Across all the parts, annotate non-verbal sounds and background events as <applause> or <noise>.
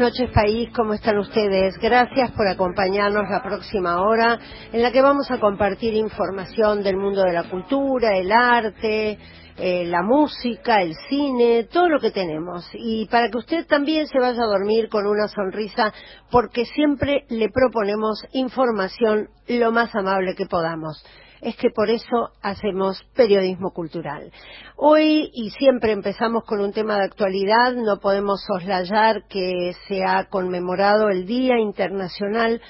noches país, ¿cómo están ustedes? Gracias por acompañarnos la próxima hora en la que vamos a compartir información del mundo de la cultura, el arte, eh, la música, el cine, todo lo que tenemos. Y para que usted también se vaya a dormir con una sonrisa, porque siempre le proponemos información lo más amable que podamos es que por eso hacemos periodismo cultural. Hoy y siempre empezamos con un tema de actualidad, no podemos soslayar que se ha conmemorado el Día Internacional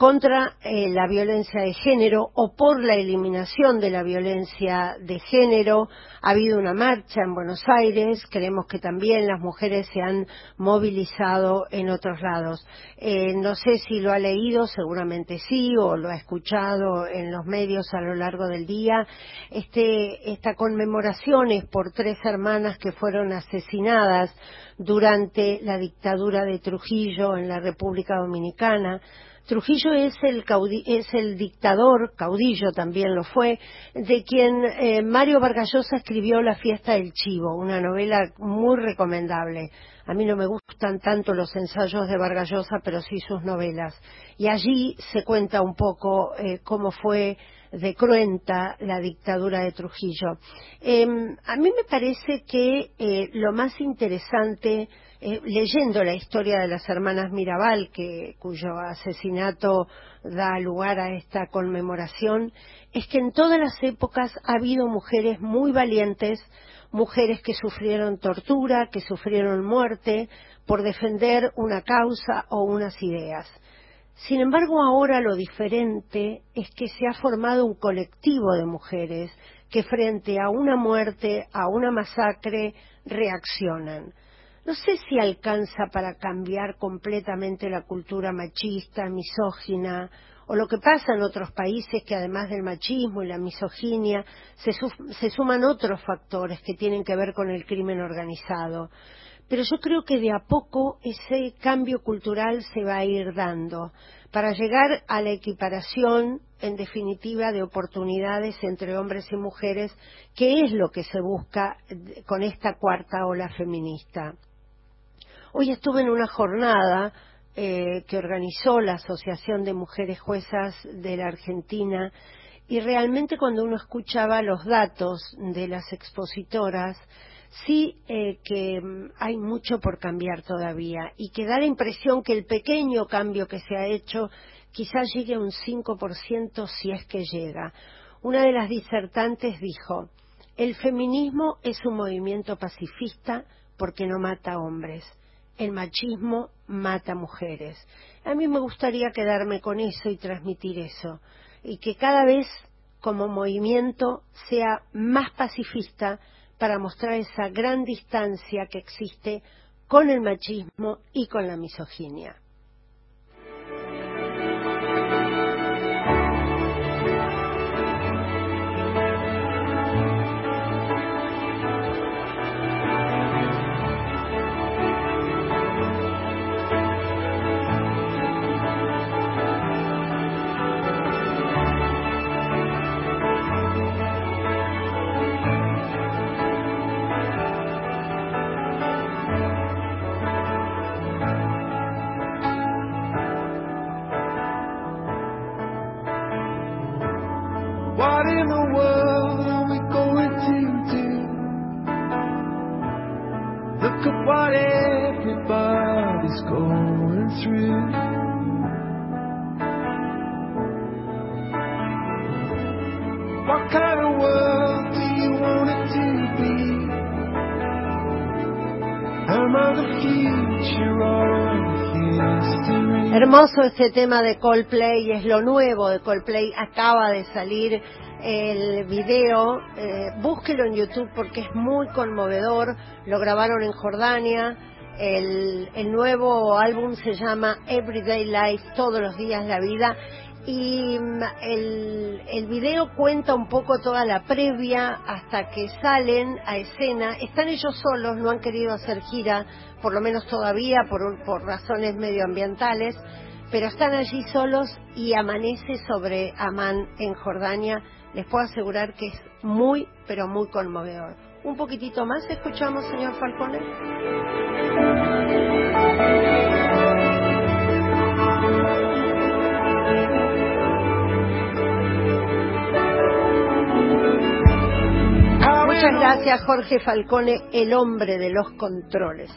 contra eh, la violencia de género o por la eliminación de la violencia de género. Ha habido una marcha en Buenos Aires, creemos que también las mujeres se han movilizado en otros lados. Eh, no sé si lo ha leído, seguramente sí, o lo ha escuchado en los medios a lo largo del día. Este, esta conmemoración es por tres hermanas que fueron asesinadas durante la dictadura de Trujillo en la República Dominicana Trujillo es el, es el dictador, caudillo también lo fue, de quien eh, Mario Vargallosa escribió La fiesta del chivo, una novela muy recomendable. A mí no me gustan tanto los ensayos de Vargallosa, pero sí sus novelas. Y allí se cuenta un poco eh, cómo fue de cruenta la dictadura de Trujillo. Em, a mí me parece que eh, lo más interesante eh, leyendo la historia de las hermanas Mirabal, que, cuyo asesinato da lugar a esta conmemoración, es que en todas las épocas ha habido mujeres muy valientes, mujeres que sufrieron tortura, que sufrieron muerte por defender una causa o unas ideas. Sin embargo, ahora lo diferente es que se ha formado un colectivo de mujeres que frente a una muerte, a una masacre, reaccionan no sé si alcanza para cambiar completamente la cultura machista, misógina, o lo que pasa en otros países que además del machismo y la misoginia se, suman otros factores que tienen que ver con el crimen organizado. Pero yo creo que de a poco ese cambio cultural se va a ir dando para llegar a la equiparación, en definitiva, de oportunidades entre hombres y mujeres, que es lo que se busca con esta cuarta ola feminista. Hoy estuve en una jornada eh, que organizó la Asociación de Mujeres Juezas de la Argentina y realmente cuando uno escuchaba los datos de las expositoras, sí eh, que mm, hay mucho por cambiar todavía y que da la impresión que el pequeño cambio que se ha hecho quizás llegue a un 5% si es que llega. Una de las disertantes dijo, el feminismo es un movimiento pacifista porque no mata hombres el machismo mata mujeres. A mí me gustaría quedarme con eso y transmitir eso, y que cada vez como movimiento sea más pacifista para mostrar esa gran distancia que existe con el machismo y con la misoginia. Hermoso este tema de Coldplay, es lo nuevo de Coldplay, acaba de salir el video, eh, búsquelo en YouTube porque es muy conmovedor, lo grabaron en Jordania, el, nuevo álbum se llama Everyday Life, todos los días la vida, y mm, el, el video cuenta un poco toda la previa hasta que salen a escena. Están ellos solos, no han querido hacer gira, por lo menos todavía, por, por razones medioambientales, pero están allí solos y amanece sobre Amán en Jordania. Les puedo asegurar que es muy, pero muy conmovedor. un poquitito más. Escuchamos, señor Falcone. Muchas gracias, Jorge Falcone, el hombre de los controles.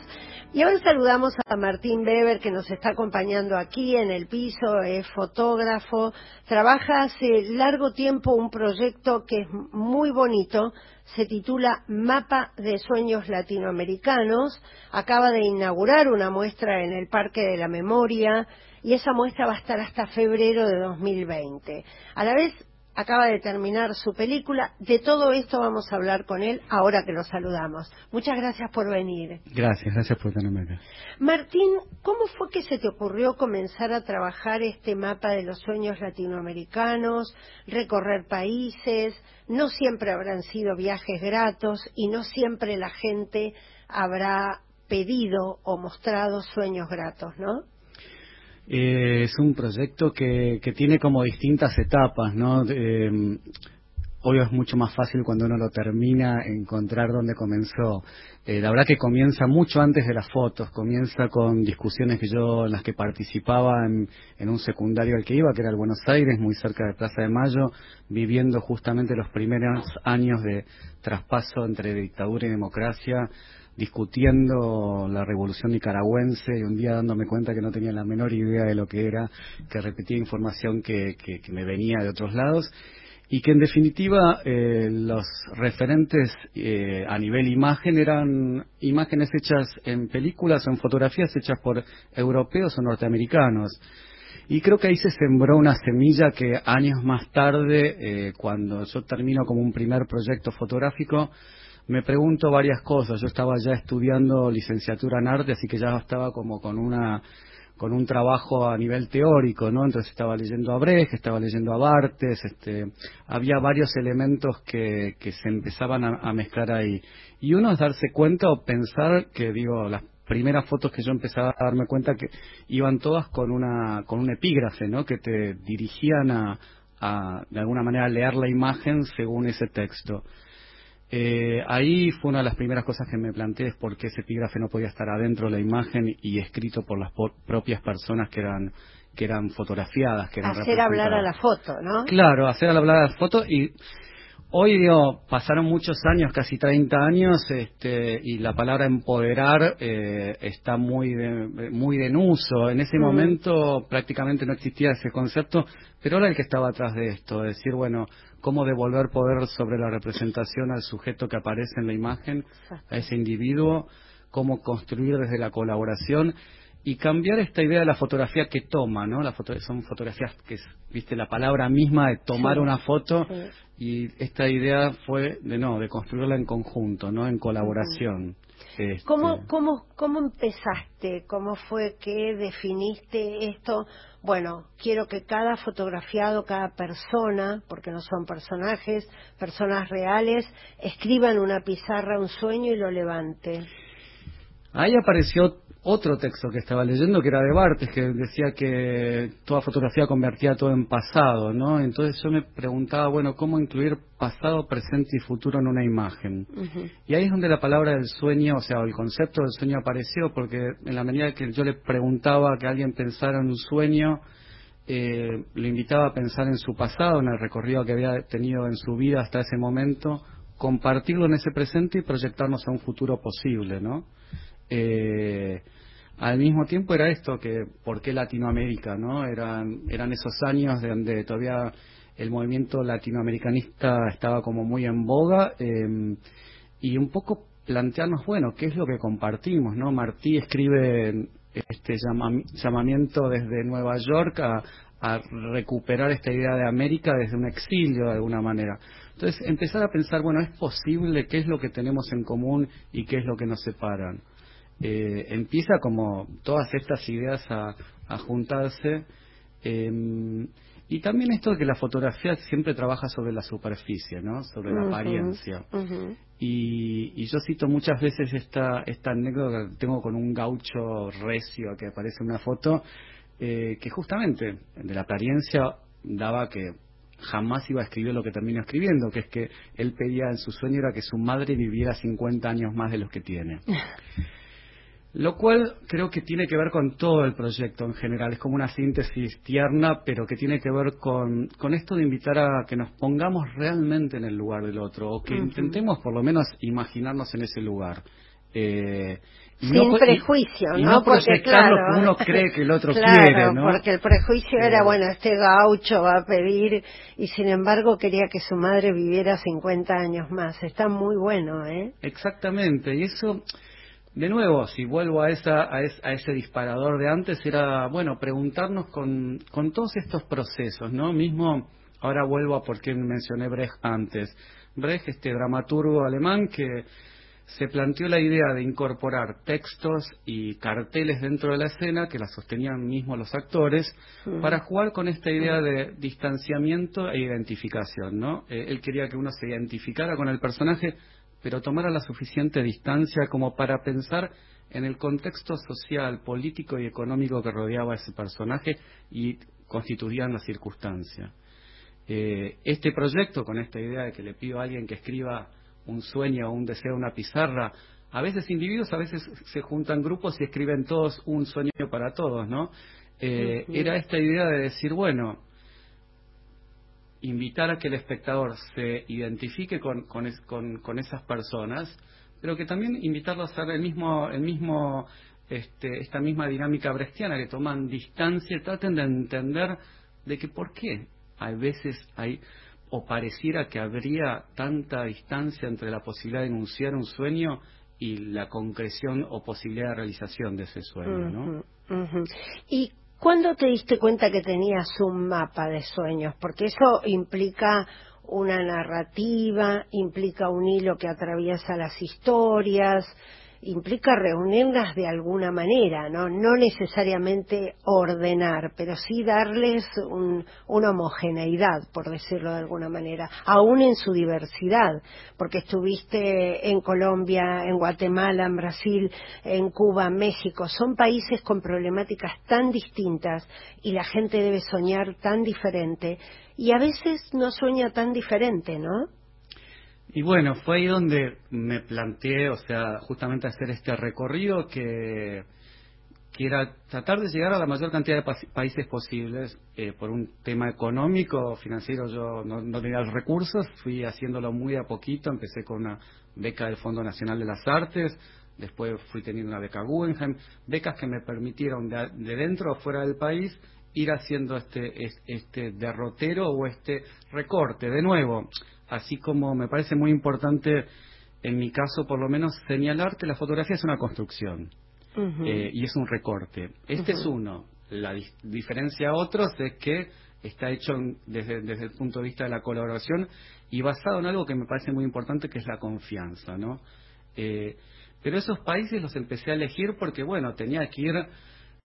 Y ahora saludamos a Martín Weber, que nos está acompañando aquí en el piso, es fotógrafo, trabaja hace largo tiempo un proyecto que es muy bonito, se titula Mapa de Sueños Latinoamericanos, acaba de inaugurar una muestra en el Parque de la Memoria y esa muestra va a estar hasta febrero de 2020. A la vez acaba de terminar su película. De todo esto vamos a hablar con él ahora que lo saludamos. Muchas gracias por venir. Gracias, gracias por tenerme acá. Martín, ¿cómo fue que se te ocurrió comenzar a trabajar este mapa de los sueños latinoamericanos, recorrer países? No siempre habrán sido viajes gratos y no siempre la gente habrá pedido o mostrado sueños gratos, ¿no? Eh, es un proyecto que, que, tiene como distintas etapas, ¿no? Eh, obvio es mucho más fácil cuando uno lo termina encontrar dónde comenzó. Eh, la verdad que comienza mucho antes de las fotos, comienza con discusiones que yo en las que participaba en, en, un secundario al que iba, que era el Buenos Aires, muy cerca de Plaza de Mayo, viviendo justamente los primeros años de traspaso entre dictadura y democracia discutiendo la revolución nicaragüense y un día dándome cuenta que no tenía la menor idea de lo que era, que repetía información que, que, me venía de otros lados y que en definitiva eh, los referentes eh, a nivel imagen eran imágenes hechas en películas o en fotografías hechas por europeos o norteamericanos. Y creo que ahí se sembró una semilla que años más tarde, eh, cuando yo termino como un primer proyecto fotográfico, me pregunto varias cosas. Yo estaba ya estudiando licenciatura en arte, así que ya estaba como con una con un trabajo a nivel teórico, ¿no? Entonces estaba leyendo a Brecht, estaba leyendo a Bartes, este, había varios elementos que, que se empezaban a, mezclar ahí. Y uno es darse cuenta o pensar que, digo, las primeras fotos que yo empezaba a darme cuenta que iban todas con una, con un epígrafe, ¿no? Que te dirigían a, a, de alguna manera, leer la imagen según ese texto. Eh, ahí fue una de las primeras cosas que me planteé, es por qué ese epígrafe no podía estar adentro de la imagen y escrito por las propias personas que eran que eran fotografiadas. Que eran hacer hablar a la foto, ¿no? Claro, hacer hablar a la foto y hoy digo, pasaron muchos años, casi 30 años, este, y la palabra empoderar eh, está muy, de, muy en uso. En ese momento prácticamente no existía ese concepto, pero ahora el que estaba atrás de esto, decir, bueno, cómo devolver poder sobre la representación al sujeto que aparece en la imagen, a ese individuo, cómo construir desde la colaboración y cambiar esta idea de la fotografía que toma, ¿no? La foto son fotografías que, viste, la palabra misma de tomar una foto y esta idea fue de no, de construirla en conjunto, ¿no? En colaboración. Este... ¿Cómo, cómo, ¿Cómo empezaste? ¿Cómo fue que definiste esto? Bueno, quiero que cada fotografiado, cada persona, porque no son personajes, personas reales, escriba en una pizarra un sueño y lo levante. Ahí apareció otro texto que estaba leyendo que era de Bartes, que decía que toda fotografía convertía todo en pasado, ¿no? Entonces yo me preguntaba, bueno, ¿cómo incluir pasado, presente y futuro en una imagen? Y ahí es donde la palabra del sueño, o sea, el concepto del sueño apareció, porque en la medida que yo le preguntaba que alguien pensara en un sueño, eh, le invitaba a pensar en su pasado, en el recorrido que había tenido en su vida hasta ese momento, compartirlo en ese presente y proyectarnos a un futuro posible, ¿no? Eh, al mismo tiempo era esto que por qué Latinoamérica no eran eran esos años donde todavía el movimiento latinoamericanista estaba como muy en boga eh, y un poco plantearnos bueno qué es lo que compartimos no Martí escribe este llamamiento desde Nueva York a, a recuperar esta idea de América desde un exilio de alguna manera. Entonces, empezar a pensar, bueno, ¿es posible qué es lo que tenemos en común y qué es lo que nos separan? Eh, empieza como todas estas ideas a, a juntarse. Eh, y también esto de que la fotografía siempre trabaja sobre la superficie, ¿no? Sobre la apariencia. y, y, yo cito muchas veces esta, esta anécdota que tengo con un gaucho recio que aparece en una foto, eh, que justamente de la apariencia daba que jamás iba a escribir lo que terminó escribiendo, que es que él pedía en su sueño era que su madre viviera 50 años más de los que tiene. <laughs> Lo cual creo que tiene que ver con todo el proyecto en general. Es como una síntesis tierna, pero que tiene que ver con, con esto de invitar a que nos pongamos realmente en el lugar del otro, o que intentemos por lo menos imaginarnos en ese lugar. Eh, Sin prejuicio, ¿no? no porque claro, lo que uno <laughs> cree que el otro quiere, ¿no? Porque el prejuicio era, bueno, este gaucho va a pedir, y sin embargo quería que su madre viviera 50 años más. Está muy bueno, ¿eh? Exactamente, y eso de nuevo, si vuelvo a, esa, a, ese disparador de antes, era, bueno, preguntarnos con, con todos estos procesos, ¿no? Mismo, ahora vuelvo a por qué mencioné Brecht antes. Brecht, este dramaturgo alemán que se planteó la idea de incorporar textos y carteles dentro de la escena que la sostenían mismos los actores mm. para jugar con esta idea de distanciamiento e identificación, ¿no? Eh, él quería que uno se identificara con el personaje pero tomara la suficiente distancia como para pensar en el contexto social, político y económico que rodeaba a ese personaje y constituían la circunstancia. Eh, este proyecto, con esta idea de que le pido a alguien que escriba un sueño o un deseo, una pizarra, a veces individuos, a veces se juntan grupos y escriben todos un sueño para todos, ¿no? Eh, era esta idea de decir, bueno, invitar a que el espectador se identifique con, con, esas personas, pero que también invitarlos a hacer el mismo, el mismo, este, esta misma dinámica brechtiana, que toman distancia, traten de entender de que por qué a veces hay o pareciera que habría tanta distancia entre la posibilidad de enunciar un sueño y la concreción o posibilidad de realización de ese sueño, ¿no? Y ¿Cuándo te diste cuenta que tenías un mapa de sueños? Porque eso implica una narrativa, implica un hilo que atraviesa las historias, implica reunirlas de alguna manera, ¿no? No necesariamente ordenar, pero sí darles una homogeneidad, por decirlo de alguna manera, aún en su diversidad, porque estuviste en Colombia, en Guatemala, en Brasil, en Cuba, México, son países con problemáticas tan distintas y la gente debe soñar tan diferente y a veces no sueña tan diferente, ¿no? Y bueno, fue ahí donde me planteé, o sea, justamente hacer este recorrido que, que era tratar de llegar a la mayor cantidad de países posibles. Eh, por un tema económico, financiero, yo no, tenía los recursos, fui haciéndolo muy a poquito, empecé con una beca del Fondo Nacional de las Artes, después fui teniendo una beca Guggenheim, becas que me permitieron de, de dentro o fuera del país ir haciendo este, este derrotero o este recorte. De nuevo, así como me parece muy importante, en mi caso por lo menos, señalar que la fotografía es una construcción eh, y es un recorte. Este es uno. La diferencia a otros es que está hecho desde, desde, el punto de vista de la colaboración y basado en algo que me parece muy importante, que es la confianza, ¿no? Eh, pero esos países los empecé a elegir porque, bueno, tenía que ir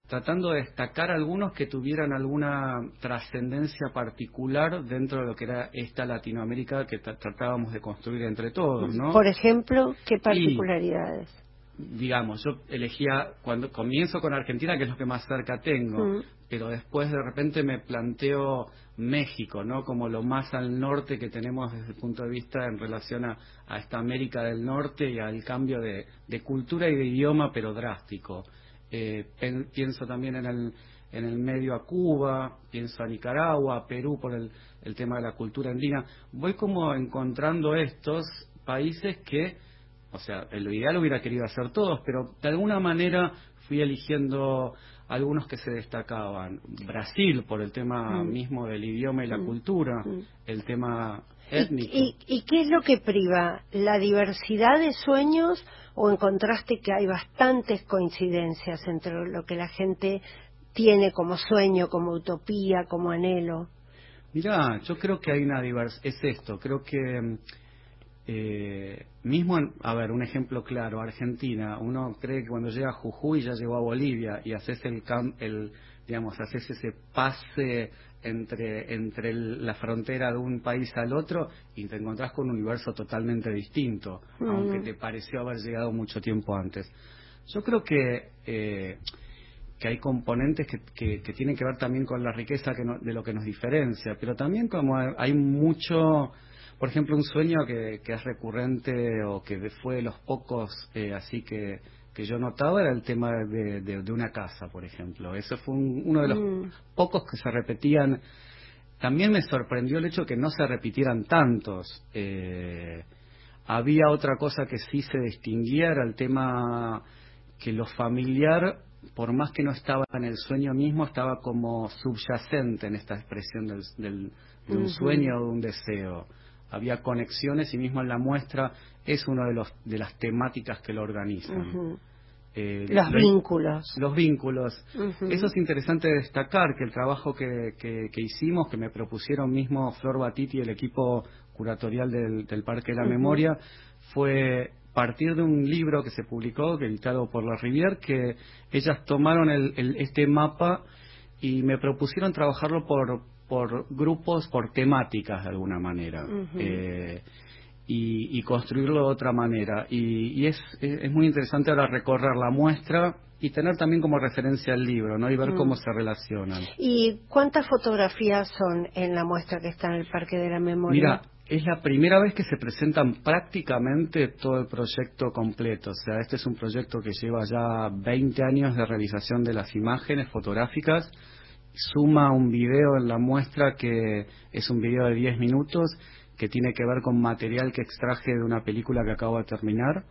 tratando de destacar algunos que tuvieran alguna trascendencia particular dentro de lo que era esta Latinoamérica que tratábamos de construir entre todos, ¿no? Por ejemplo, ¿qué particularidades? digamos, yo elegía, cuando comienzo con Argentina, que es lo que más cerca tengo, mm. pero después de repente me planteo México, ¿no? Como lo más al norte que tenemos desde el punto de vista en relación a, esta América del Norte y al cambio de cultura y de idioma, pero drástico. Eh, pienso también en el, en el medio a Cuba, pienso a Nicaragua, a Perú por el, el tema de la cultura andina. Voy como encontrando estos países que, o sea, lo ideal hubiera querido hacer todos, pero de alguna manera fui eligiendo algunos que se destacaban. Brasil, por el tema mm. mismo del idioma y la mm. cultura, mm. el tema étnico. ¿Y, ¿Y, qué es lo que priva? ¿La diversidad de sueños o encontraste que hay bastantes coincidencias entre lo que la gente tiene como sueño, como utopía, como anhelo? Mirá, yo creo que hay una diversidad. Es esto, creo que eh, mismo, a ver, un ejemplo claro, Argentina, uno cree que cuando llega a Jujuy ya llegó a Bolivia y haces el, el digamos, haces ese pase entre, entre la frontera de un país al otro y te encontrás con un universo totalmente distinto, aunque te pareció haber llegado mucho tiempo antes. Yo creo que eh, que hay componentes que, que, tienen que ver también con la riqueza que de lo que nos diferencia, pero también como hay mucho, por ejemplo, un sueño que, que es recurrente o que fue de los pocos eh, así que, que yo notaba era el tema de, de, una casa, por ejemplo. Eso fue uno de los mm. pocos que se repetían. También me sorprendió el hecho que no se repitieran tantos. Eh, había otra cosa que sí se distinguía, era el tema que lo familiar por más que no estaba en el sueño mismo, estaba como subyacente en esta expresión del, de un sueño o de un deseo. Había conexiones y mismo en la muestra es una de, los, de las temáticas que lo organizan. Eh, los vínculos. Los vínculos. Eso es interesante destacar, que el trabajo que, que, hicimos, que me propusieron mismo Flor Batiti y el equipo curatorial del, del Parque de la Memoria, fue partir de un libro que se publicó, editado por la Rivier, que ellas tomaron el, este mapa y me propusieron trabajarlo por, por grupos, por temáticas de alguna manera. Eh, y, construirlo de otra manera. Y, es, es, muy interesante ahora recorrer la muestra y tener también como referencia el libro, ¿no? Y ver cómo mm. se relacionan. ¿Y cuántas fotografías son en la muestra que está en el Parque de la Memoria? Mira, es la primera vez que se presentan prácticamente todo el proyecto completo. O sea, este es un proyecto que lleva ya 20 años de realización de las imágenes fotográficas. Suma un video en la muestra que es un video de 10 minutos que tiene que ver con material que extraje de una película que acabo de terminar,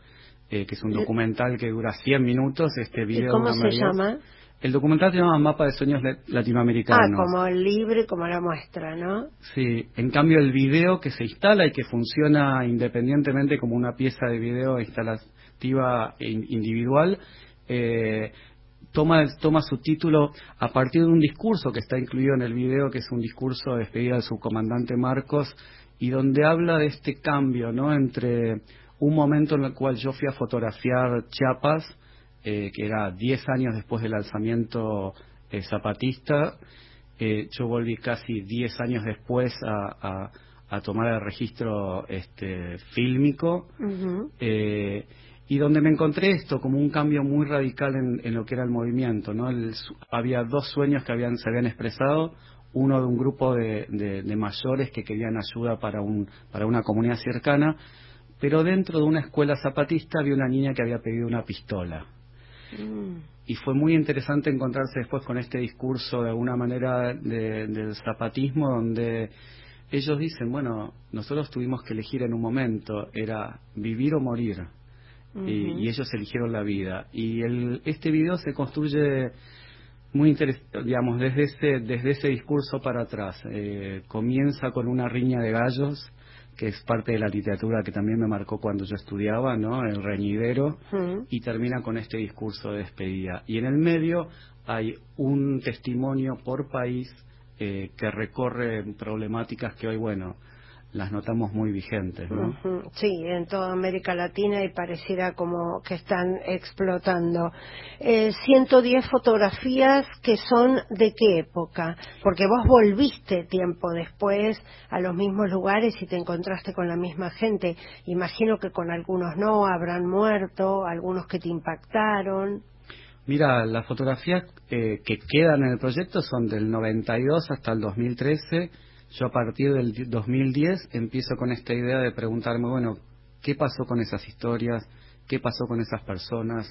eh, que es un documental que dura 100 minutos. Este video ¿Cómo se llama? El documental se llama Mapa de Sueños Latinoamericanos. Ah, como el libre, como la muestra, ¿no? Sí, en cambio el video que se instala y que funciona independientemente como una pieza de video instalativa e individual, eh, toma, toma su título a partir de un discurso que está incluido en el video, que es un discurso de despedida del subcomandante Marcos, y donde habla de este cambio, ¿no? Entre un momento en el cual yo fui a fotografiar Chiapas, eh, que era 10 años después del alzamiento eh, zapatista. Eh, yo volví casi 10 años después a, tomar el registro este, fílmico. Y donde me encontré esto como un cambio muy radical en, lo que era el movimiento. ¿no? había dos sueños que habían, se habían expresado, uno de un grupo de, de, mayores que querían ayuda para, un, para una comunidad cercana, pero dentro de una escuela zapatista había una niña que había pedido una pistola. Y fue muy interesante encontrarse después con este discurso de alguna manera del zapatismo donde ellos dicen, bueno, nosotros tuvimos que elegir en un momento, era vivir o morir. Y, ellos eligieron la vida. Y el, este video se construye muy interesante, digamos, desde ese, desde ese discurso para atrás. Eh, comienza con una riña de gallos que es parte de la literatura que también me marcó cuando yo estudiaba, ¿no? El reñidero, y termina con este discurso de despedida. Y en el medio hay un testimonio por país eh, que recorre problemáticas que hoy, bueno, las notamos muy vigentes, ¿no? Sí, en toda América Latina y pareciera como que están explotando. Eh, 110 fotografías que son de qué época? Porque vos volviste tiempo después a los mismos lugares y te encontraste con la misma gente. Imagino que con algunos no, habrán muerto, algunos que te impactaron. Mira, las fotografías eh, que quedan en el proyecto son del 92 hasta el 2013 yo a partir del 2010 empiezo con esta idea de preguntarme, bueno, ¿qué pasó con esas historias? ¿Qué pasó con esas personas?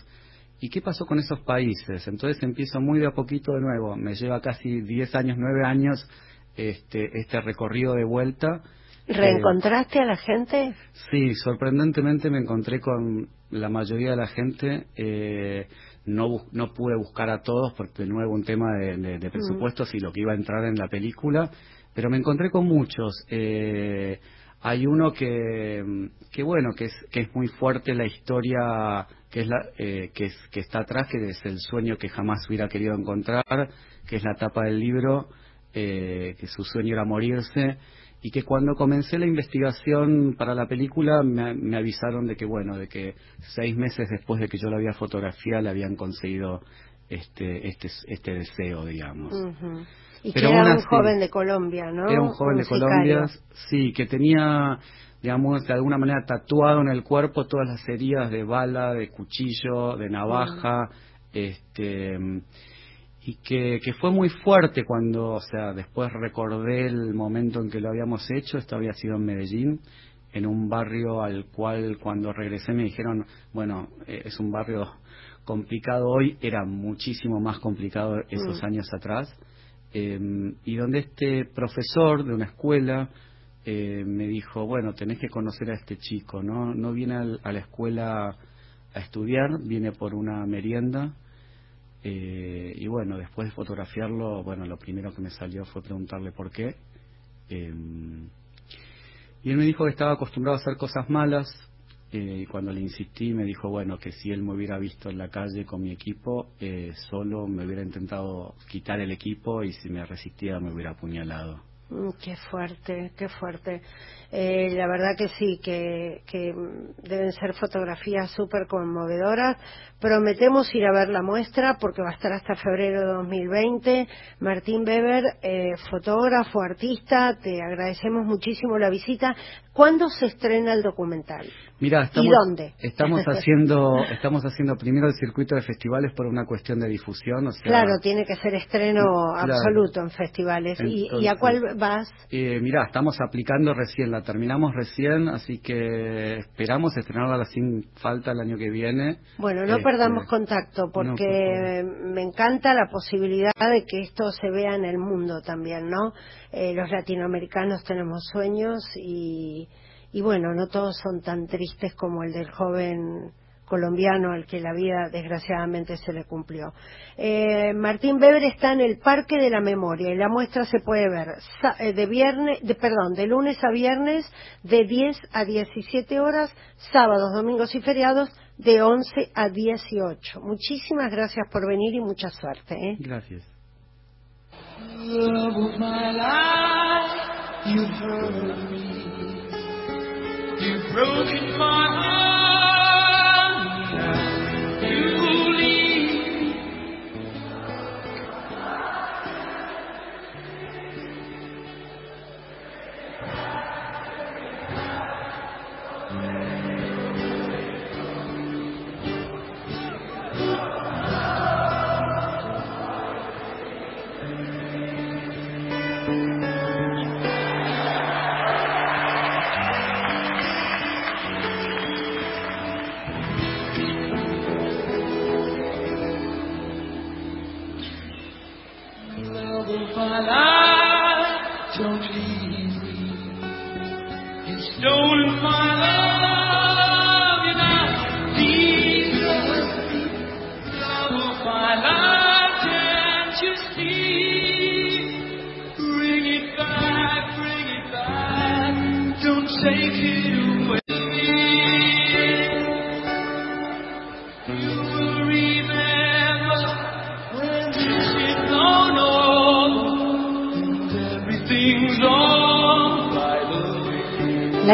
¿Y qué pasó con esos países? Entonces empiezo muy de a poquito de nuevo. Me lleva casi 10 años, 9 años este, este recorrido de vuelta. ¿Reencontraste a la gente? Sí, sorprendentemente me encontré con la mayoría de la gente. Eh, no, no pude buscar a todos porque de nuevo un tema de, de, presupuestos y lo que iba a entrar en la película pero me encontré con muchos. Eh, hay uno que, que bueno, que es, que es muy fuerte la historia que es la, eh, que, es, que está atrás, que es el sueño que jamás hubiera querido encontrar, que es la tapa del libro, eh, que su sueño era morirse, y que cuando comencé la investigación para la película me, avisaron de que, bueno, de que seis meses después de que yo la había fotografiado le habían conseguido este, este, este deseo, digamos. Y que era un joven de Colombia, ¿no? Era un joven de Colombia, sí, que tenía, digamos, de alguna manera tatuado en el cuerpo todas las heridas de bala, de cuchillo, de navaja, este y que, que fue muy fuerte cuando, o sea, después recordé el momento en que lo habíamos hecho, esto había sido en Medellín, en un barrio al cual cuando regresé me dijeron, bueno, eh, es un barrio complicado hoy, era muchísimo más complicado esos mm. años atrás, eh, y donde este profesor de una escuela eh, me dijo, bueno, tenés que conocer a este chico, ¿no? No viene a la escuela a estudiar, viene por una merienda, eh, y bueno, después de fotografiarlo, bueno, lo primero que me salió fue preguntarle por qué. Em, y él me dijo que estaba acostumbrado a hacer cosas malas. Eh, y cuando le insistí, me dijo, bueno, que si él me hubiera visto en la calle con mi equipo, eh, solo me hubiera intentado quitar el equipo y si me resistía me hubiera apuñalado. Mm, qué fuerte, qué fuerte. Eh, la verdad que sí, que, deben ser fotografías súper conmovedoras. Prometemos ir a ver la muestra porque va a estar hasta febrero de 2020. Martín Weber, eh, fotógrafo, artista, te agradecemos muchísimo la visita. ¿Cuándo se estrena el documental? Mira, estamos, ¿Y dónde? Estamos <laughs> haciendo, estamos haciendo primero el circuito de festivales por una cuestión de difusión. claro, tiene que ser estreno absoluto en festivales. ¿Y, a cuál vas? Eh, mira, estamos aplicando recién la terminamos recién, así que esperamos estrenarla sin falta el año que viene. Bueno, no perdamos este, contacto porque me encanta la posibilidad de que esto se vea en el mundo también, ¿no? Eh, los latinoamericanos tenemos sueños y, y bueno, no todos son tan tristes como el del joven colombiano al que la vida desgraciadamente se le cumplió. Eh, Martín Weber está en el Parque de la Memoria y la muestra se puede ver eh, de viernes, de, perdón, de lunes a viernes de 10 a 17 horas, sábados, domingos y feriados de 11 a 18. Muchísimas gracias por venir y mucha suerte. ¿eh? Gracias. broken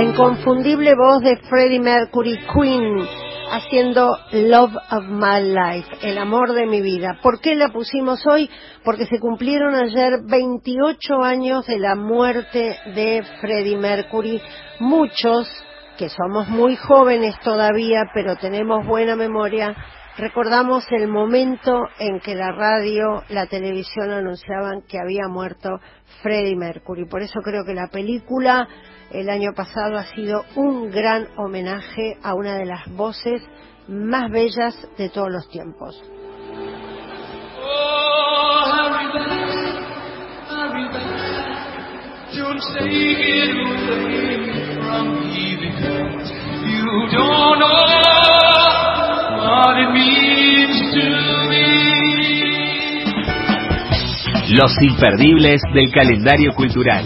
La inconfundible voz de Freddie Mercury Queen haciendo Love of My Life, el amor de mi vida. ¿Por qué la pusimos hoy? Porque se cumplieron ayer 28 años de la muerte de Freddie Mercury. Muchos, que somos muy jóvenes todavía, pero tenemos buena memoria, recordamos el momento en que la radio, la televisión anunciaban que había muerto Freddie Mercury. Por eso creo que la película el año pasado ha sido un gran homenaje a una de las voces más bellas de todos los tiempos. Los imperdibles del calendario cultural.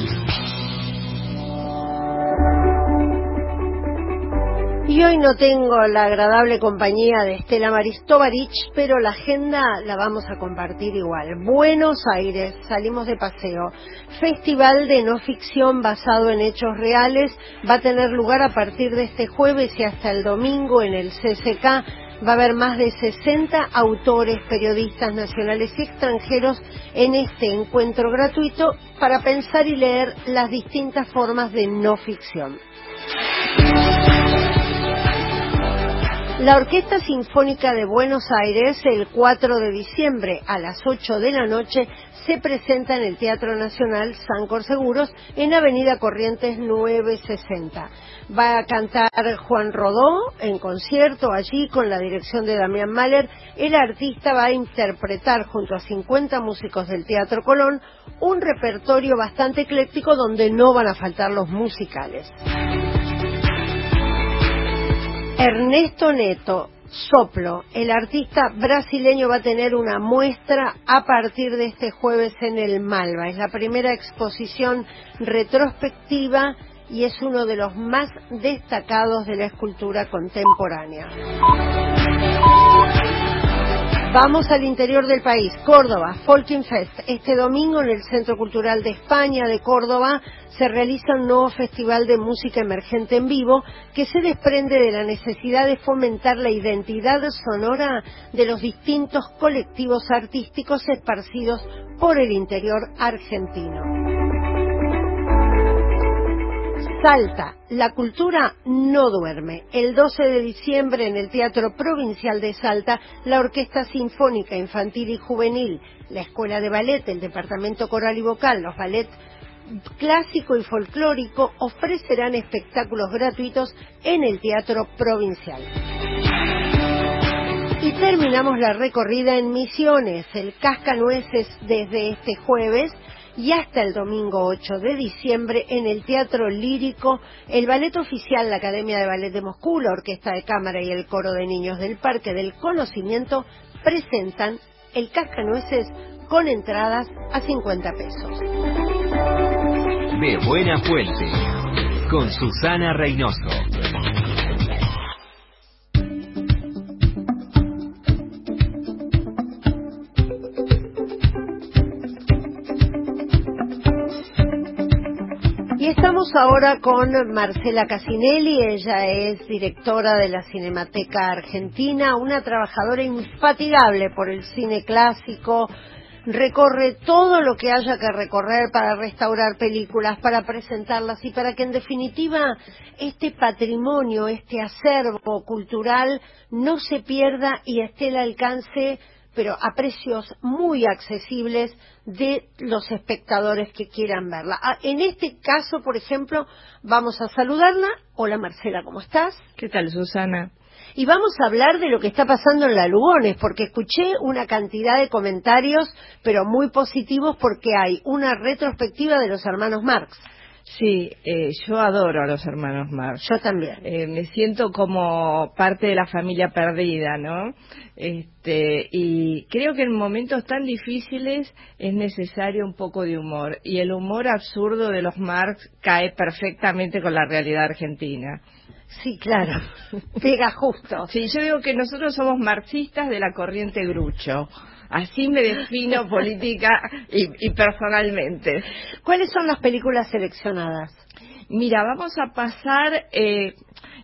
Y hoy no tengo la agradable compañía de Estela Maristovarich, pero la agenda la vamos a compartir igual. Buenos Aires, salimos de paseo. Festival de no ficción basado en hechos reales va a tener lugar a partir de este jueves y hasta el domingo en el CCK. Va a haber más de 60 autores, periodistas nacionales y extranjeros en este encuentro gratuito para pensar y leer las distintas formas de no ficción. La Orquesta Sinfónica de Buenos Aires, el 4 de diciembre a las 8 de la noche, se presenta en el Teatro Nacional Sancor Seguros en Avenida Corrientes 960. Va a cantar Juan Rodó en concierto allí con la dirección de Damián Mahler. El artista va a interpretar junto a 50 músicos del Teatro Colón un repertorio bastante ecléctico donde no van a faltar los musicales. Ernesto Neto, Soplo, el artista brasileño va a tener una muestra a partir de este jueves en el Malva. Es la primera exposición retrospectiva y es uno de los más destacados de la escultura contemporánea. Vamos al interior del país, Córdoba, Folking Fest. Este domingo en el Centro Cultural de España de Córdoba se realiza un nuevo festival de música emergente en vivo que se desprende de la necesidad de fomentar la identidad sonora de los distintos colectivos artísticos esparcidos por el interior argentino. Salta, la cultura no duerme. El 12 de diciembre en el Teatro Provincial de Salta, la Orquesta Sinfónica Infantil y Juvenil, la Escuela de Ballet, el Departamento Coral y Vocal, los ballets clásico y folclórico ofrecerán espectáculos gratuitos en el Teatro Provincial. Y terminamos la recorrida en Misiones, el Cascanueces desde este jueves y hasta el domingo 8 de diciembre en el Teatro Lírico, el ballet oficial, la Academia de Ballet de Moscú, la Orquesta de Cámara y el Coro de Niños del Parque del Conocimiento presentan el Cascanueces con entradas a 50 pesos. De Buena Fuente, con Susana Reynoso. Y estamos ahora con Marcela Casinelli, ella es directora de la Cinemateca Argentina, una trabajadora infatigable por el cine clásico, recorre todo lo que haya que recorrer para restaurar películas, para presentarlas y para que en definitiva este patrimonio, este acervo cultural no se pierda y esté al alcance pero a precios muy accesibles de los espectadores que quieran verla. Ah, en este caso, por ejemplo, vamos a saludarla. Hola Marcela, ¿cómo estás? ¿Qué tal, Susana? Y vamos a hablar de lo que está pasando en la Lugones, porque escuché una cantidad de comentarios, pero muy positivos, porque hay una retrospectiva de los hermanos Marx. Sí, eh, yo adoro a los hermanos Marx. Yo también. Eh, me siento como parte de la familia perdida, ¿no? Este, y creo que en momentos tan difíciles es necesario un poco de humor. Y el humor absurdo de los Marx cae perfectamente con la realidad argentina. Sí, claro. Pega justo. Sí, yo digo que nosotros somos marxistas de la corriente Grucho. Así me defino <laughs> política y, personalmente. ¿Cuáles son las películas seleccionadas? Mira, vamos a pasar. Eh,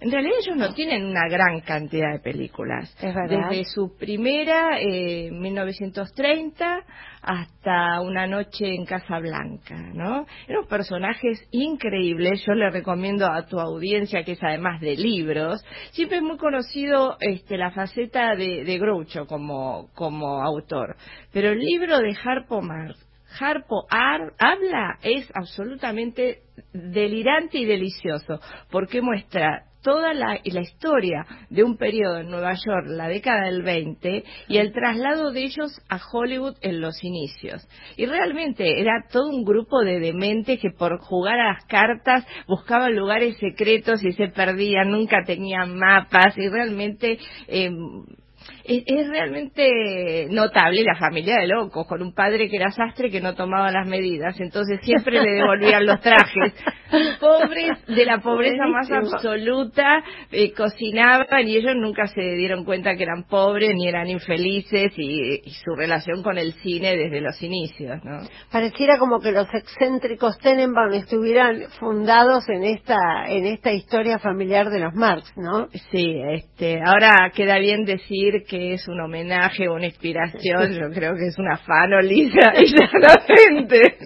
en realidad ellos no tienen una gran cantidad de películas. Es verdad. Desde su primera, eh, 1930, hasta Una noche en Casa Blanca, ¿no? Eran personajes increíbles. Yo le recomiendo a tu audiencia, que es además de libros, siempre es muy conocido este, la faceta de, de Groucho como, como autor. Pero el libro de Harpo Marx Harpo habla es absolutamente delirante y delicioso, porque muestra toda la, historia de un periodo en Nueva York, la década del 20, y el traslado de ellos a Hollywood en los inicios. Y realmente era todo un grupo de dementes que por jugar a las cartas buscaban lugares secretos y se perdían, nunca tenían mapas, y realmente eh, es, realmente notable la familia de locos, con un padre que era sastre que no tomaba las medidas, entonces siempre le devolvían los trajes. <laughs> Pobres, de la pobreza más absoluta, eh, cocinaban y ellos nunca se dieron cuenta que eran pobres ni eran infelices y, su relación con el cine desde los inicios, ¿no? Pareciera como que los excéntricos Tenenbaum estuvieran fundados en esta, en esta historia familiar de los Marx, ¿no? Sí, este, ahora queda bien decir decir que es un homenaje o una inspiración, <laughs> yo creo que es una fanolisa exactamente.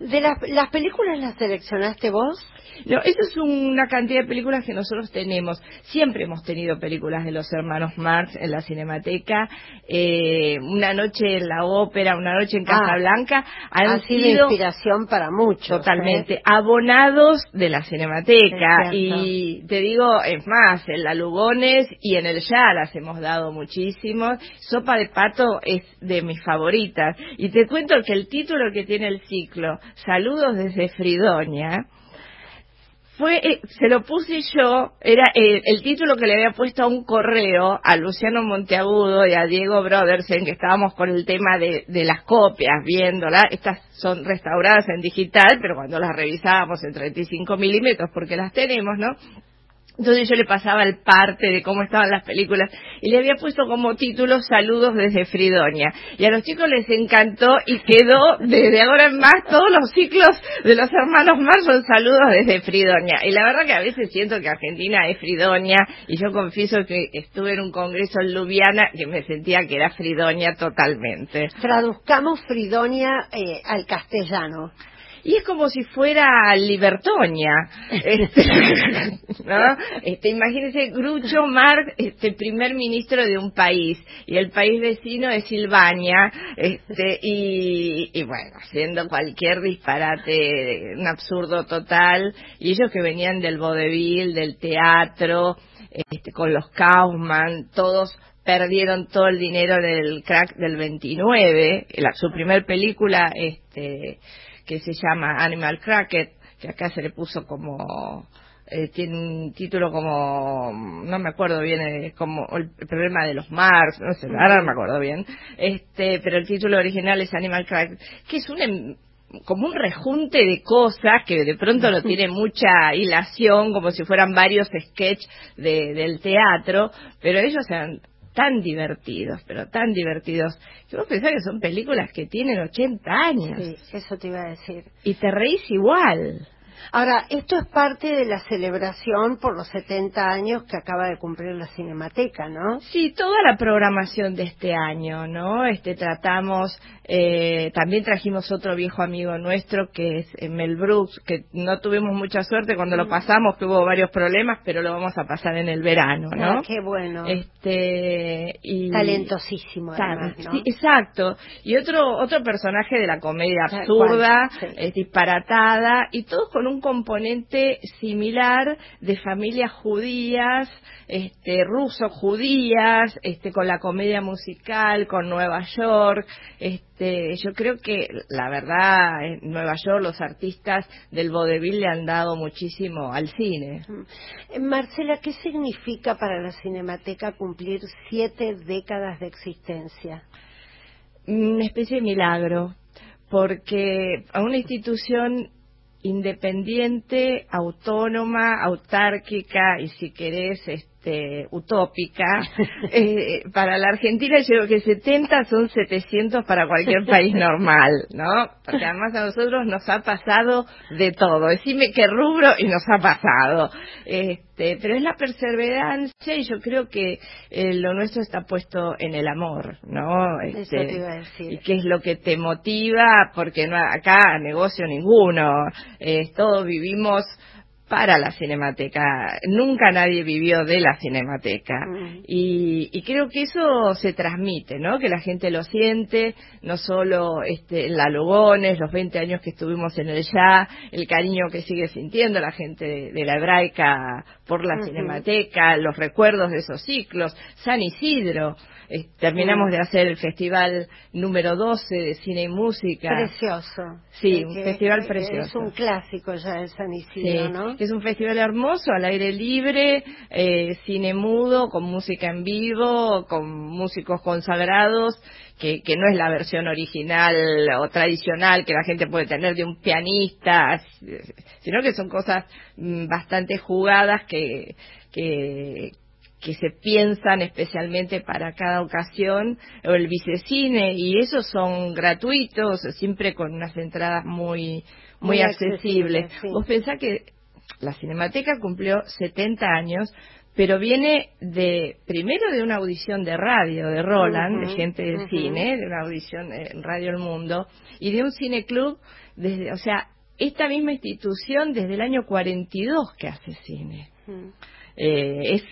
<laughs> ¿De las, las películas las seleccionaste vos? No, eso es una cantidad de películas que nosotros tenemos. Siempre hemos tenido películas de los hermanos Marx en la Cinemateca. Eh, una noche en la ópera, una noche en Casa Ah, Blanca. Han Ha sido sido inspiración para muchos. ¿eh? totalmente abonados de la Cinemateca. Y te digo, es más, en la Lugones y en el Ya las hemos dado muchísimo. Sopa de Pato es de mis favoritas. Y te cuento que el título que tiene el ciclo, Saludos desde Fridonia, fue eh, se lo puse yo era eh, el título que le había puesto a un correo a Luciano Monteagudo y a Diego Brodersen que estábamos con el tema de, de las copias viéndola. Estas son restauradas en digital pero cuando las revisábamos en 35 milímetros porque las tenemos no entonces yo le pasaba el parte de cómo estaban las películas y le había puesto como título Saludos desde Fridonia. Y a los chicos les encantó y quedó desde ahora en más todos los ciclos de los hermanos Mar son Saludos desde Fridonia. Y la verdad que a veces siento que Argentina es Fridonia y yo confieso que estuve en un congreso en Ljubljana que me sentía que era Fridonia totalmente. Traduzcamos Fridonia eh, al castellano. Y es como si fuera Libertonia. Este, <laughs> ¿no? este, imagínense, Grucho Marx, este, primer ministro de un país, y el país vecino es Silvania, este, y, y bueno, haciendo cualquier disparate, un absurdo total, y ellos que venían del vodevil, del teatro, este, con los Kaufman, todos perdieron todo el dinero del crack del 29, la, su primer película, este, que se llama Animal Cracket, que acá se le puso como eh, tiene un título como no me acuerdo bien eh, como el, el problema de los Mars no sé ahora no me acuerdo bien. Este pero el título original es Animal Cracket que es un em- como un rejunte de cosas que de pronto no tiene <laughs> mucha hilación, como si fueran varios sketches de, del teatro, pero ellos eran tan divertidos, pero tan divertidos, que vos pensás que son películas que tienen 80 años Sí, eso te iba a decir. y te reís igual. Ahora, esto es parte de la celebración por los 70 años que acaba de cumplir la Cinemateca, ¿no? Sí, toda la programación de este año, ¿no? Este tratamos, eh, también trajimos otro viejo amigo nuestro que es eh, Mel Brooks, que no tuvimos mucha suerte cuando lo pasamos, que hubo varios problemas, pero lo vamos a pasar en el verano, ¿no? Ah, qué bueno. Este y Talentosísimo, además, ¿no? sí, exacto. Y otro otro personaje de la comedia absurda, sí. eh, disparatada, y todos con un componente similar de familias judías, este, ruso-judías, este, con la comedia musical, con Nueva York. Este, yo creo que, la verdad, en Nueva York los artistas del vodevil le han dado muchísimo al cine. Eh, Marcela, ¿qué significa para la Cinemateca cumplir siete décadas de existencia? una especie de milagro, porque a una institución independiente, autónoma, autárquica y si querés, utópica, <laughs> eh, para la Argentina yo creo que 70 son 700 para cualquier país <laughs> normal, ¿no? Porque además a nosotros nos ha pasado de todo. Decime qué rubro y nos ha pasado. Este, pero es la perseverancia y yo creo que eh, lo nuestro está puesto en el amor, ¿no? Eso Este, te iba a decir. y qué es lo que te motiva, porque no acá negocio ninguno, eh, todos vivimos para la cinemateca, nunca nadie vivió de la cinemateca Mm. y, y creo que eso se transmite, ¿no? Que la gente lo siente, no solo este, en la Lugones, los 20 años que estuvimos en el ya, el cariño que sigue sintiendo la gente de, de la hebraica por la cinemateca, los recuerdos de esos ciclos, San Isidro, eh, terminamos de hacer el festival número 12 de cine y música. Precioso. Sí, un festival precioso. Es un clásico ya el San Isidro, Sí, ¿no? Es un festival hermoso, al aire libre, eh, cine mudo, con música en vivo, con músicos consagrados, que, que no es la versión original o tradicional que la gente puede tener de un pianista, sino que son cosas mm, bastante jugadas que, que, que se piensan especialmente para cada ocasión, o el vicecine, y esos son gratuitos, siempre con unas entradas muy, muy, Muy accesibles. accesibles, sí. Vos pensás que la Cinemateca cumplió 70 años, pero viene de primero de una audición de radio de Roland, de gente de cine, de una audición en Radio El Mundo y de un cineclub desde, o sea, esta misma institución desde el año 42 que hace cine. eh, es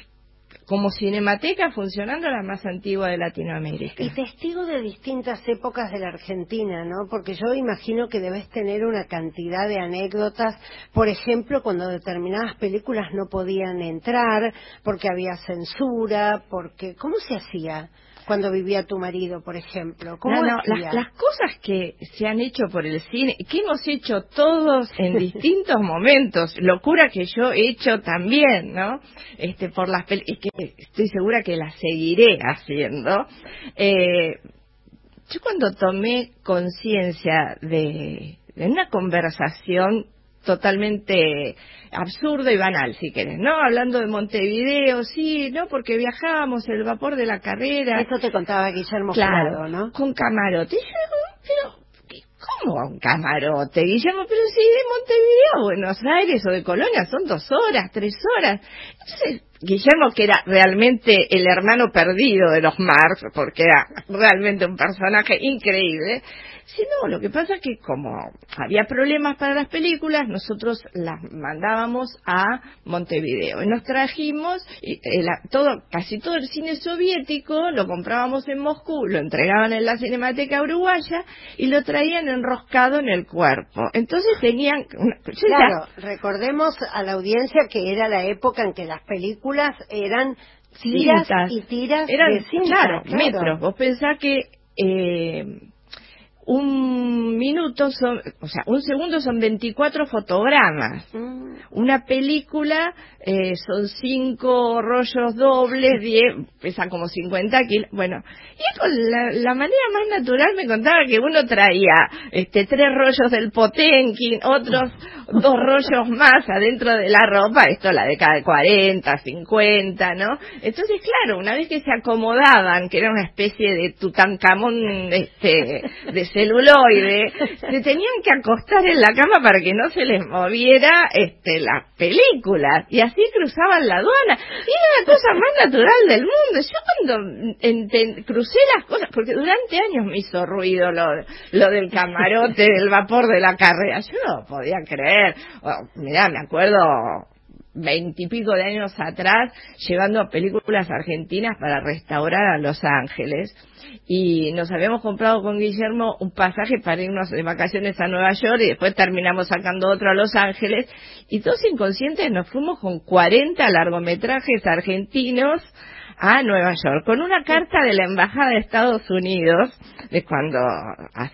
como cinemateca funcionando la más antigua de Latinoamérica. Y testigo de distintas épocas de la Argentina, ¿no? Porque yo imagino que debes tener una cantidad de anécdotas, por ejemplo, cuando determinadas películas no podían entrar, porque había censura, porque ¿cómo se hacía? Cuando vivía tu marido, por ejemplo? ¿Cómo no, las, las cosas que se han hecho por el cine, que hemos hecho todos en distintos momentos, locura que yo he hecho también, ¿no? Este, por las pel- es que estoy segura que las seguiré haciendo. Eh, yo cuando tomé conciencia de, de una conversación totalmente absurda y banal, si querés, ¿no? Hablando de Montevideo, sí, ¿no? Porque viajábamos, el vapor de la carrera. Eso te contaba Guillermo Claro, Jurado, ¿no? con camarote. Pero, ¿qué- ¿cómo un camarote? Guillermo, pero si de Montevideo a Buenos Aires o de Colonia son dos horas, tres horas. Guillermo, que era realmente el hermano perdido de los Marx, porque era realmente un personaje increíble, si no, lo que pasa es que como había problemas para las películas, nosotros las mandábamos a Montevideo y nos trajimos y, eh, todo, casi todo el cine soviético lo comprábamos en Moscú, lo entregaban en la Cinemateca Uruguaya y lo traían enroscado en el cuerpo. Entonces tenían, una- Claro, recordemos a la audiencia que era la época en que las películas eran tiras cintas. y tiras Eran, de cinta, claro, claro. metros. Vos pensás que eh, un minuto son, o sea, un segundo son 24 fotogramas. Mm, Una película eh, son cinco rollos dobles, 10, pesan como 50 kilos. Bueno, y con la, la manera más natural me contaba que uno traía este tres rollos del Potenkin, otros dos rollos más adentro de la ropa, esto la década de 40, 50, ¿no? Entonces, claro, una vez que se acomodaban, que era una especie de Tutankamón este, de celuloide, se tenían que acostar en la cama para que no se les moviera este, las películas y así cruzaban la aduana. Y era la cosa más natural del mundo. Yo cuando crucé las cosas, porque durante años me hizo ruido lo, lo del camarote, del vapor de la carrera, yo no podía creer. Oh, mirá, me acuerdo veintipico de años atrás llevando películas argentinas para restaurar a Los Ángeles. Y nos habíamos comprado con Guillermo un pasaje para irnos de vacaciones a Nueva York y después terminamos sacando otro a Los Ángeles. Y todos inconscientes nos fuimos con 40 largometrajes argentinos a Nueva York con una carta de la Embajada de Estados Unidos de cuando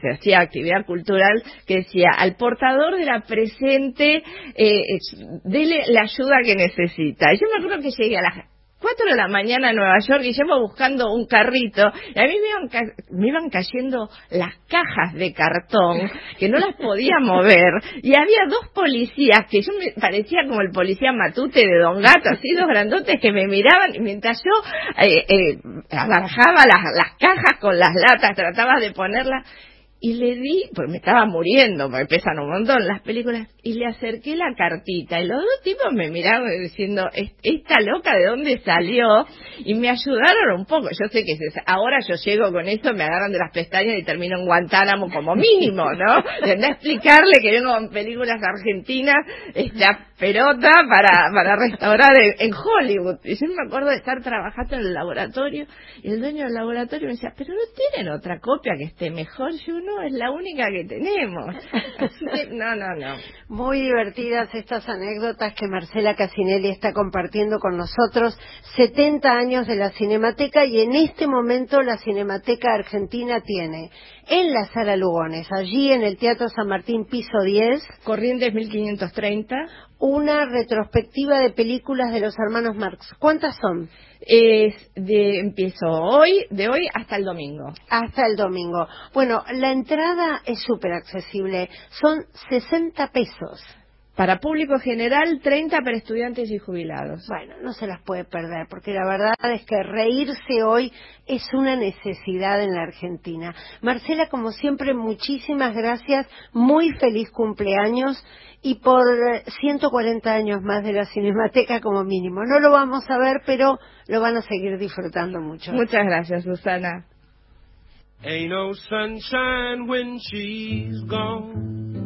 se hacía actividad cultural que decía al portador de la presente eh, dele la ayuda que necesita. Y yo me acuerdo que llegué a las 4 de la mañana a Nueva York y llevo buscando un carrito y a mí me iban, ca- me iban cayendo las cajas de cartón que no las podía mover y había dos policías que yo me parecía como el policía matute de Don Gato, así dos grandotes que me miraban y mientras yo eh, eh, las, las cajas con las latas, trataba de ponerlas y le di, porque me estaba muriendo, porque pesan un montón las películas, y le acerqué la cartita. Y los dos tipos me miraron diciendo, "Es- esta loca de dónde salió, y me ayudaron un poco. Yo sé que ahora yo llego con esto, me agarran de las pestañas y termino en Guantánamo como mínimo, ¿no? <laughs> Tendré explicarle que vengo con películas argentinas, esta pelota para, para restaurar en, en Hollywood. Y yo me acuerdo de estar trabajando en el laboratorio, y el dueño del laboratorio me decía, pero no tienen otra copia que esté mejor. Yo no, es la única que tenemos. Así <laughs> que, no, no, no. Muy divertidas estas anécdotas que Marcela Casinelli está compartiendo con nosotros. 70 años de la Cinemateca y en este momento la Cinemateca Argentina tiene en la Sala Lugones, allí en el Teatro San Martín, piso 10, Corrientes 1530. una retrospectiva de películas de los hermanos Marx. ¿Cuántas son? Es de, empiezo hoy, de hoy hasta el domingo. Hasta el domingo. Bueno, la entrada es súper accesible. Son 60 pesos. Para público general, 30 para estudiantes y jubilados. Bueno, no se las puede perder, porque la verdad es que reírse hoy es una necesidad en la Argentina. Marcela, como siempre, muchísimas gracias, muy feliz cumpleaños y por 140 años más de la Cinemateca como mínimo. No lo vamos a ver, pero lo van a seguir disfrutando mucho. Muchas gracias, Susana. Ain't no sunshine when she's gone.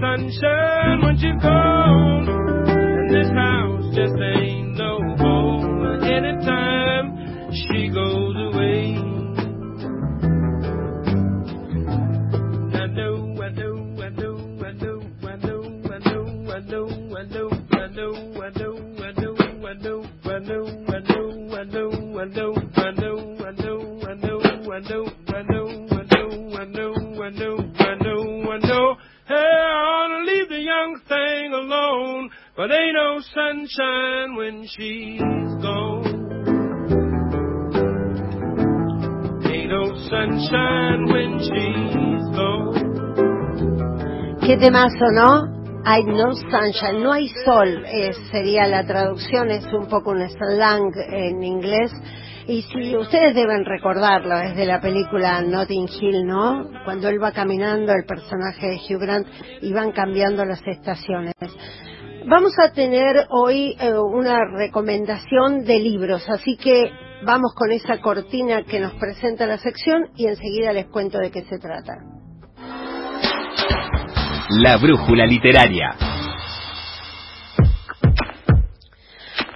Sunshine when she's gone, and this house just ain't sunshine when she's gone. Ain't no sunshine when she's gone. Qué temazo, ¿no? Hay no sunshine, no hay sol, eh, sería la traducción, es un poco un slang en inglés. Y si ustedes deben recordarlo, es de la película Notting Hill, ¿no? Cuando él va caminando, el personaje de Hugh Grant, y van cambiando las estaciones. Vamos a tener hoy eh, una recomendación de libros, así que vamos con esa cortina que nos presenta la sección y enseguida les cuento de qué se trata. La brújula literaria.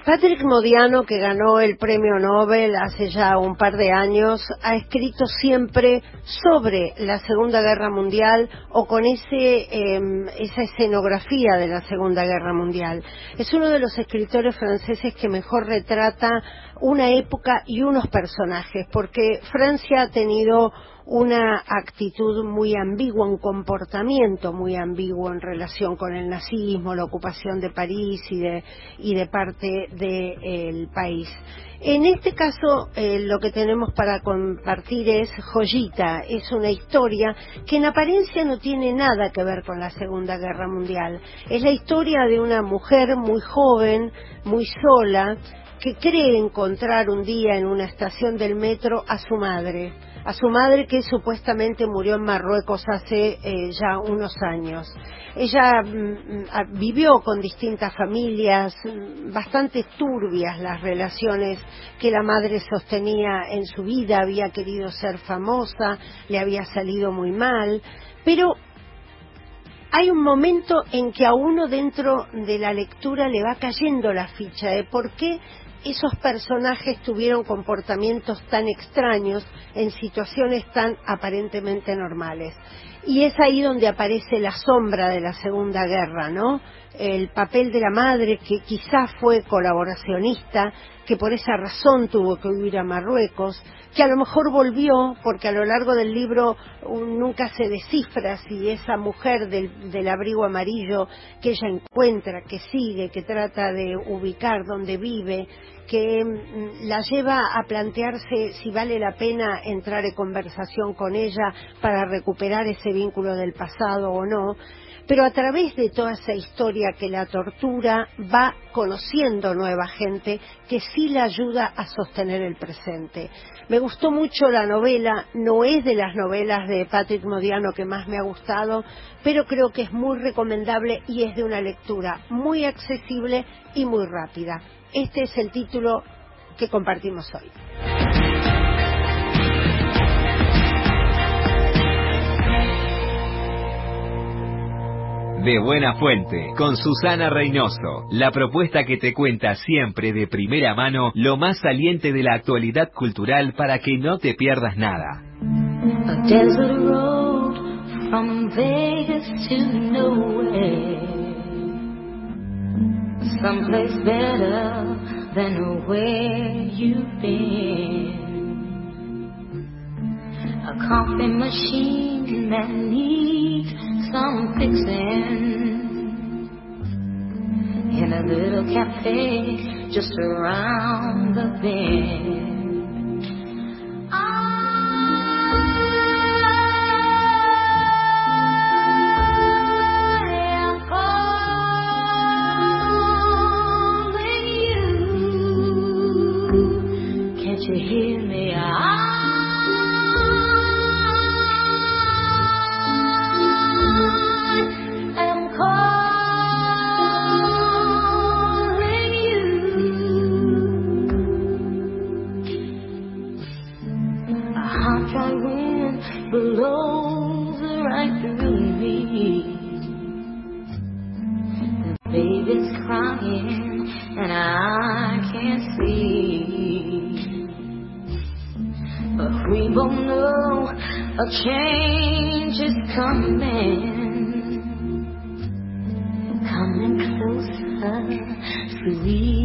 Patrick Modiano, que ganó el premio Nobel hace ya un par de años, ha escrito siempre sobre la Segunda Guerra Mundial o con ese, eh, esa escenografía de la Segunda Guerra Mundial. Es uno de los escritores franceses que mejor retrata una época y unos personajes, porque Francia ha tenido una actitud muy ambigua, un comportamiento muy ambiguo en relación con el nazismo, la ocupación de París y de, y de parte del país. En este caso, eh, lo que tenemos para compartir es Joyita, es una historia que en apariencia no tiene nada que ver con la Segunda Guerra Mundial. Es la historia de una mujer muy joven, muy sola, que cree encontrar un día en una estación del metro a su madre a su madre que supuestamente murió en Marruecos hace eh, ya unos años. Ella mm, vivió con distintas familias, mm, bastante turbias las relaciones que la madre sostenía en su vida, había querido ser famosa, le había salido muy mal, pero hay un momento en que a uno dentro de la lectura le va cayendo la ficha de por qué esos personajes tuvieron comportamientos tan extraños en situaciones tan aparentemente normales. Y es ahí donde aparece la sombra de la Segunda Guerra, ¿no? El papel de la madre, que quizás fue colaboracionista, que por esa razón tuvo que huir a Marruecos, que a lo mejor volvió, porque a lo largo del libro nunca se descifra si esa mujer del, del abrigo amarillo que ella encuentra, que sigue, que trata de ubicar donde vive, que mm, la lleva a plantearse si vale la pena entrar en conversación con ella para recuperar ese vínculo del pasado o no, pero a través de toda esa historia que la tortura va conociendo nueva gente que sí la ayuda a sostener el presente. Me gustó mucho la novela, no es de las novelas de Patrick Modiano que más me ha gustado, pero creo que es muy recomendable y es de una lectura muy accesible y muy rápida. Este es el título que compartimos hoy. De Buena Fuente, con Susana Reynoso, la propuesta que te cuenta siempre de primera mano lo más saliente de la actualidad cultural para que no te pierdas nada. A coffee machine that needs some fixing. In a little cafe just around the bend. You hear we both know a change is coming. Coming closer, sweet.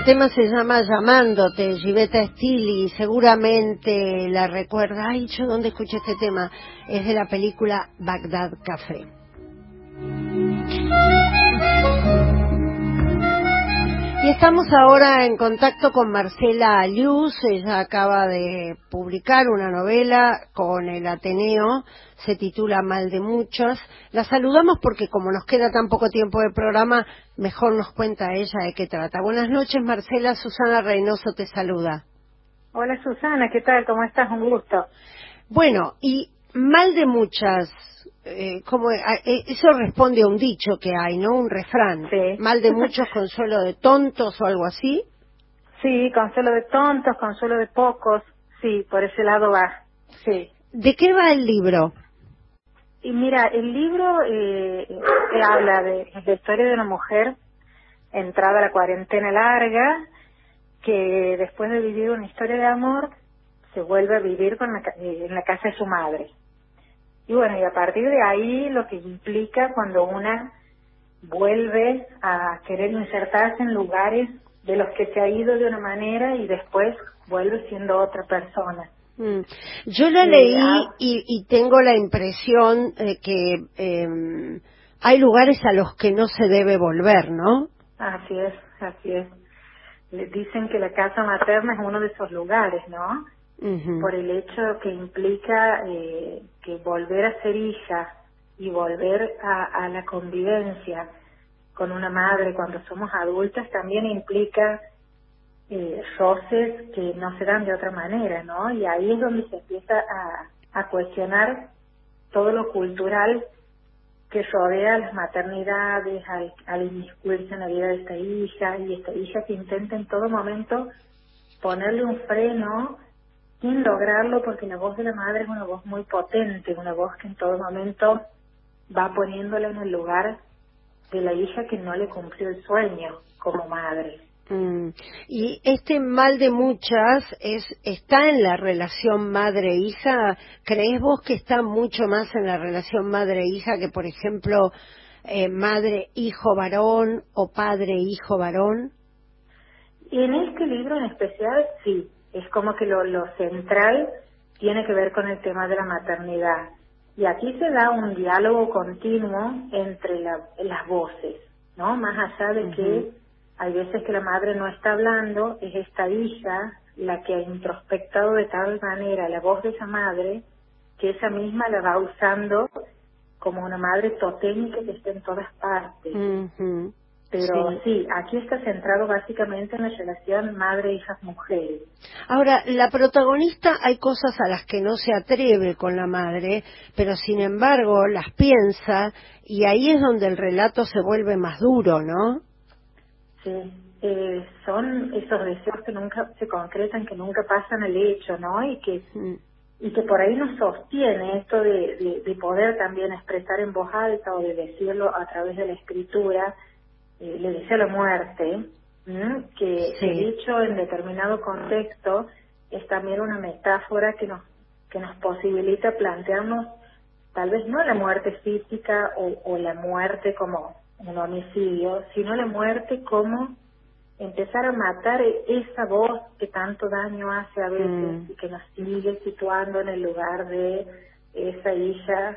Este tema se llama Llamándote, Giveta Stili, seguramente la recuerda. Ay, yo dónde escuché este tema. Es de la película Bagdad Café. Y estamos ahora en contacto con Marcela Liuz, ella acaba de publicar una novela con el Ateneo, se titula Mal de Muchos. La saludamos porque como nos queda tan poco tiempo de programa, mejor nos cuenta ella de qué trata. Buenas noches Marcela, Susana Reynoso te saluda. Hola Susana, ¿qué tal? ¿Cómo estás? Un gusto. Bueno, y Mal de Muchas, eh, como eh, eso responde a un dicho que hay, ¿no? Un refrán. Sí. Mal de muchos, <laughs> consuelo de tontos o algo así. Sí, consuelo de tontos, consuelo de pocos. Sí, por ese lado va. Sí. ¿De qué va el libro? Y mira, el libro eh, eh, habla de la historia de una mujer entrada a la cuarentena larga que después de vivir una historia de amor se vuelve a vivir con la eh, en la casa de su madre. Y bueno, y a partir de ahí lo que implica cuando una vuelve a querer insertarse en lugares de los que se ha ido de una manera y después vuelve siendo otra persona. Mm. Yo la Sí, leí ah. y, y tengo la impresión eh, que em, hay lugares a los que no se debe volver, ¿no? Así es, así es. Le dicen que la casa materna es uno de esos lugares, ¿no? Por el hecho que implica eh, que volver a ser hija y volver a, a la convivencia con una madre cuando somos adultas también implica eh, roces que no se dan de otra manera, ¿no? Y ahí es donde se empieza a, cuestionar todo lo cultural que rodea a las maternidades, al, al inmiscuirse en la vida de esta hija y esta hija que intenta en todo momento ponerle un freno sin lograrlo porque la voz de la madre es una voz muy potente, una voz que en todo momento va poniéndola en el lugar de la hija que no le cumplió el sueño como madre. Mm. Y este mal de muchas es está en la relación madre-hija. ¿Crees vos que está mucho más en la relación madre-hija que, por ejemplo, eh, madre-hijo varón o padre-hijo varón? Y en este libro en especial, sí, es como que lo, lo central tiene que ver con el tema de la maternidad. Y aquí se da un diálogo continuo entre la- las voces, ¿no? Más allá de que hay veces que la madre no está hablando, es esta hija la que ha introspectado de tal manera la voz de esa madre que esa misma la va usando como una madre totémica que está en todas partes. Pero Sí. sí. aquí está centrado básicamente en la relación madre-hijas-mujeres. Ahora, la protagonista hay cosas a las que no se atreve con la madre, pero sin embargo las piensa y ahí es donde el relato se vuelve más duro, ¿no? Sí, eh, son esos deseos que nunca se concretan, que nunca pasan al hecho, ¿no? Y que Mm. y que por ahí nos sostiene esto de, de, de poder también expresar en voz alta o de decirlo a través de la escritura, eh, le deseo la muerte, ¿m? que Sí. dicho en determinado contexto es también una metáfora que nos que nos posibilita plantearnos tal vez no la muerte física o, o la muerte como un homicidio, sino la muerte como empezar a matar esa voz que tanto daño hace a veces Mm. y que nos sigue situando en el lugar de esa hija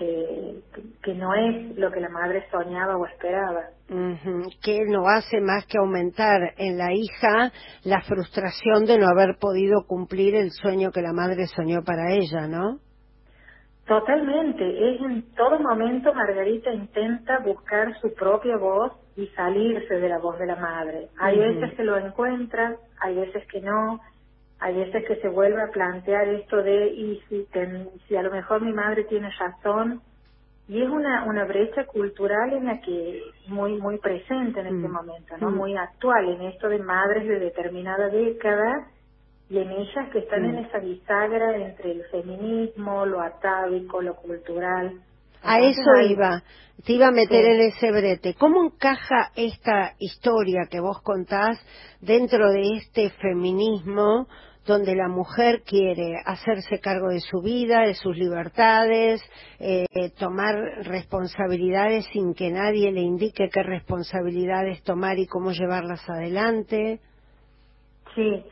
que, que no es lo que la madre soñaba o esperaba. Ujú, que no hace más que aumentar en la hija la frustración de no haber podido cumplir el sueño que la madre soñó para ella, ¿no? Totalmente, es en todo momento Margarita intenta buscar su propia voz y salirse de la voz de la madre. Hay veces que lo encuentra, hay veces que no, hay veces que se vuelve a plantear esto de y si, ten- si a lo mejor mi madre tiene razón y es una, una brecha cultural en la que muy muy presente en este Mm. momento, no Mm. muy actual en esto de madres de determinada década y en ellas que están en Mm. esa bisagra entre el feminismo, lo atávico, lo cultural. A Entonces, eso hay- iba, te iba a meter Sí. en ese brete. ¿Cómo encaja esta historia que vos contás dentro de este feminismo donde la mujer quiere hacerse cargo de su vida, de sus libertades, eh, tomar responsabilidades sin que nadie le indique qué responsabilidades tomar y cómo llevarlas adelante? Sí,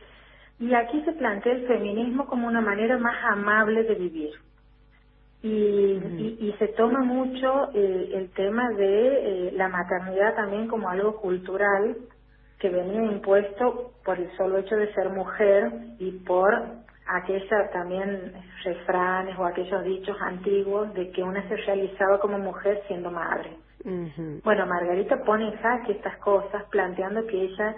y aquí se plantea el feminismo como una manera más amable de vivir. Y, y, y se toma mucho eh, el tema de eh, la maternidad también como algo cultural que venía impuesto por el solo hecho de ser mujer y por aquella también refranes o aquellos dichos antiguos de que una se realizaba como mujer siendo madre. Bueno, Margarita pone en jaque estas cosas planteando que ella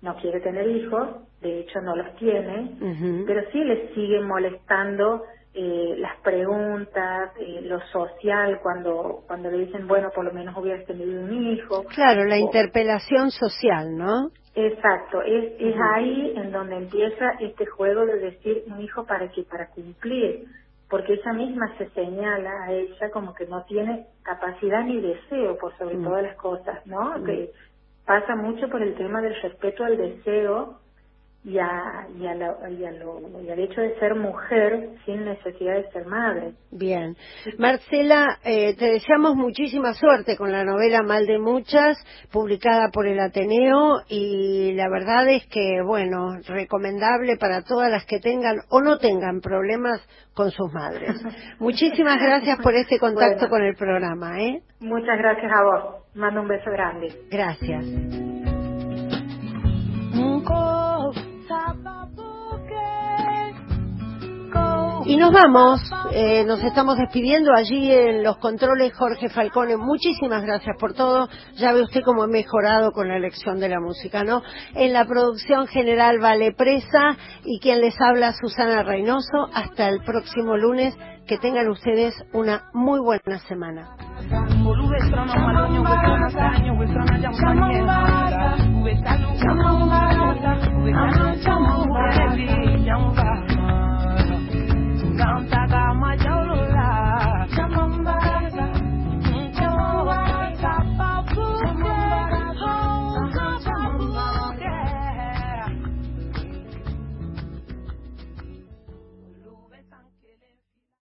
no quiere tener hijos, de hecho no los tiene, pero sí le siguen molestando eh, las preguntas, eh, lo social, cuando, cuando le dicen, bueno, por lo menos hubieras tenido un hijo. Claro, la O- interpelación social, ¿no? Exacto, es, es ahí en donde empieza este juego de decir un hijo para qué, para cumplir, porque ella misma se señala a ella como que no tiene capacidad ni deseo por sobre Mm. todas las cosas, ¿no? Mm. Que pasa mucho por el tema del respeto al deseo y, a, y, a la- y, a lo- y al hecho de ser mujer sin necesidad de ser madre. Bien. Marcela, eh, te deseamos muchísima suerte con la novela Mal de Muchas, publicada por el Ateneo, y la verdad es que, bueno, recomendable para todas las que tengan o no tengan problemas con sus madres. <laughs> Muchísimas gracias por este contacto Bueno. con el programa, ¿eh? Muchas gracias a vos. Mando un beso grande. Gracias. Y nos vamos, eh, nos estamos despidiendo allí en los controles Jorge Falcone. Muchísimas gracias por todo. Ya ve usted cómo he mejorado con la elección de la música, ¿no? En la producción general Vale Presa y quien les habla Susana Reynoso. Hasta el próximo lunes. Que tengan ustedes una muy buena semana.